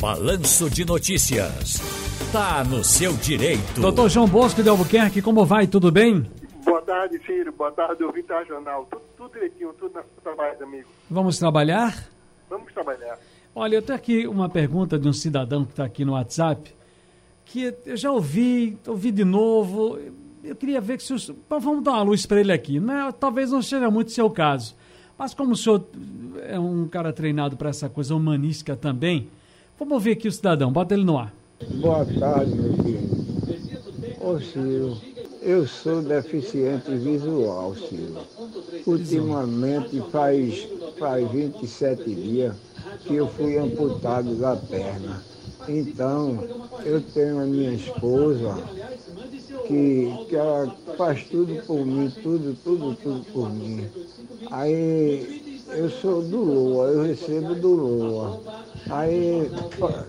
Balanço de Notícias. Tá no seu direito. Doutor João Bosco de Albuquerque, como vai? Tudo bem? Boa tarde, Ciro. Boa tarde, ouvinte da jornal. Tudo, tudo direitinho, tudo na trabalho, amigo. Vamos trabalhar? Vamos trabalhar. Olha, eu tenho aqui uma pergunta de um cidadão que está aqui no WhatsApp, que eu já ouvi, ouvi de novo. Eu queria ver que se os, vamos dar uma luz para ele aqui. Não, é, talvez não seja muito seu caso, mas como o senhor é um cara treinado para essa coisa humanística também, vamos ouvir aqui o cidadão. Bota ele no ar. Boa tarde, meu filho. Ô Ciro, eu sou deficiente visual, Ciro. Ultimamente faz, faz 27 dias que eu fui amputado da perna. Então, eu tenho a minha esposa que, que ela faz tudo por mim, tudo, tudo, tudo por mim. Aí eu sou do Lua, eu recebo do Lua. Aí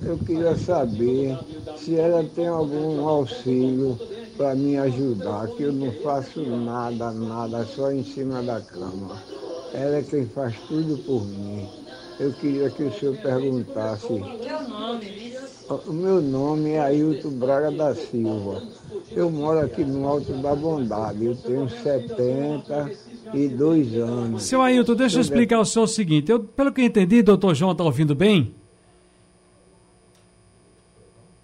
eu queria saber se ela tem algum auxílio para me ajudar, que eu não faço nada, nada, só em cima da cama. Ela é quem faz tudo por mim. Eu queria que o senhor perguntasse. O meu nome é Ailton Braga da Silva. Eu moro aqui no Alto da Bondade. Eu tenho 72 anos. Seu Ailton, deixa eu explicar o senhor o seguinte. Eu, pelo que eu entendi, doutor João está ouvindo bem?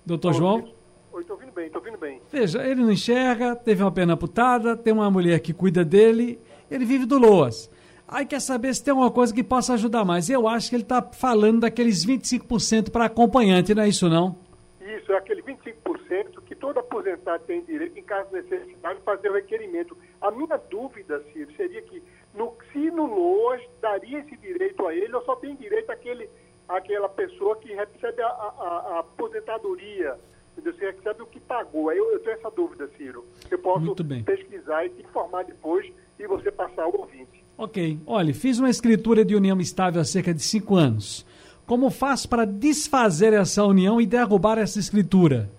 Doutor João? Oi, estou ouvindo bem, estou ouvindo bem. Veja, ele não enxerga, teve uma perna amputada, tem uma mulher que cuida dele, ele vive do Loas. Aí quer saber se tem alguma coisa que possa ajudar mais. Eu acho que ele está falando daqueles 25% para acompanhante, não é isso não? Isso, é aquele 25% que todo aposentado tem direito, em caso de necessidade, de fazer o requerimento. A minha dúvida, Ciro, seria que no, se no LOAS daria esse direito a ele ou só tem direito àquele, àquela pessoa que recebe a, a, a aposentadoria, você recebe o que pagou. Eu, eu, tenho essa dúvida, Ciro. Eu posso pesquisar e te informar depois e você passar ao ouvinte. Ok. Olha, fiz uma escritura de união estável há cerca de cinco anos. Como faço para desfazer essa união e derrubar essa escritura?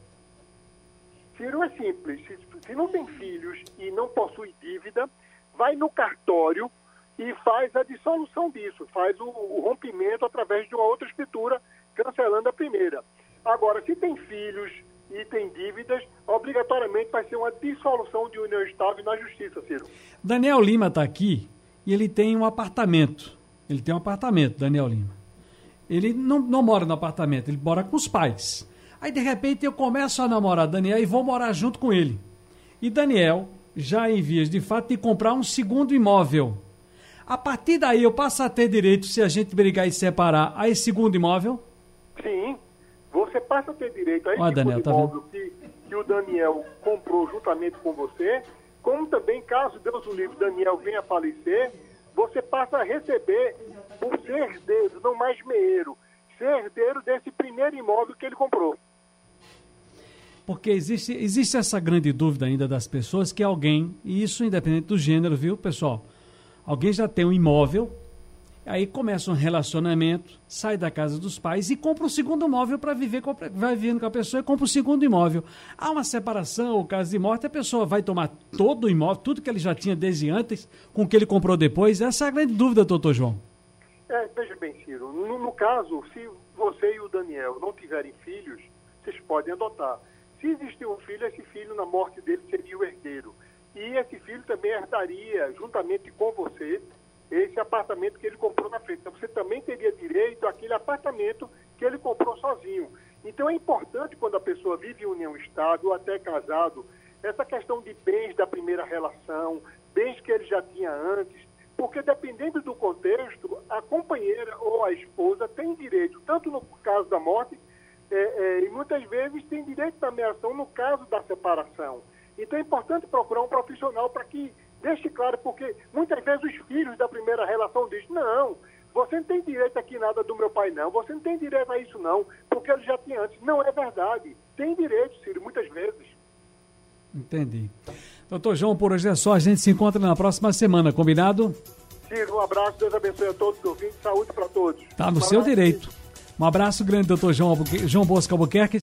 Ciro, é simples. Se, se não tem filhos e não possui dívida, vai no cartório e faz a dissolução disso, faz o, o rompimento através de uma outra escritura, cancelando a primeira. Agora, se tem filhos e tem dívidas, obrigatoriamente vai ser uma dissolução de união estável na justiça, Ciro. Daniel Lima está aqui e ele tem um apartamento. Ele tem um apartamento, Daniel Lima. Ele não, não mora no apartamento, ele mora com os pais. Aí, de repente, eu começo a namorar Daniel e vou morar junto com ele. E Daniel, já em vias de fato, de comprar um segundo imóvel. A partir daí, eu passo a ter direito, se a gente brigar e separar, a esse segundo imóvel? Sim. Você passa a ter direito a esse Olha, Daniel, tá imóvel que, que o Daniel comprou juntamente com você como também, caso Deus o livre, Daniel venha a falecer, você passa a receber, por ser herdeiro, não mais meeiro, ser herdeiro desse primeiro imóvel que ele comprou. Porque existe, existe essa grande dúvida ainda das pessoas que alguém, e isso independente do gênero, viu, pessoal? Alguém já tem um imóvel, Aí começa um relacionamento, sai da casa dos pais e compra um segundo imóvel para viver, com, vai vivendo com a pessoa e compra um segundo imóvel. Há uma separação ou caso de morte, a pessoa vai tomar todo o imóvel, tudo que ele já tinha desde antes, com o que ele comprou depois. Essa é a grande dúvida, doutor João. É, veja bem, Ciro, no, no caso, se você e o Daniel não tiverem filhos, vocês podem adotar. Se existir um filho, esse filho, na morte dele, seria o herdeiro. E esse filho também herdaria, juntamente com você, esse apartamento que ele comprou na frente. Então você também teria direito àquele apartamento que ele comprou sozinho. Então é importante quando a pessoa vive em união estável, até casado, essa questão de bens da primeira relação, bens que ele já tinha antes, porque dependendo do contexto, a companheira ou a esposa tem direito, tanto no caso da morte, é, é, e muitas vezes tem direito da ameação no caso da separação. Então é importante procurar um profissional para que deixe claro, porque muitas vezes os filhos da primeira relação dizem, não, você não tem direito aqui nada do meu pai, não, você não tem direito a isso, não, porque ele já tinha antes. Não é verdade. Tem direito, Ciro, muitas vezes. Entendi. Doutor João, por hoje é só. A gente se encontra na próxima semana, combinado? Ciro, um abraço, Deus abençoe a todos os ouvintes, saúde para todos. Tá no seu direito. Um abraço grande, doutor João, João Bosco Albuquerque.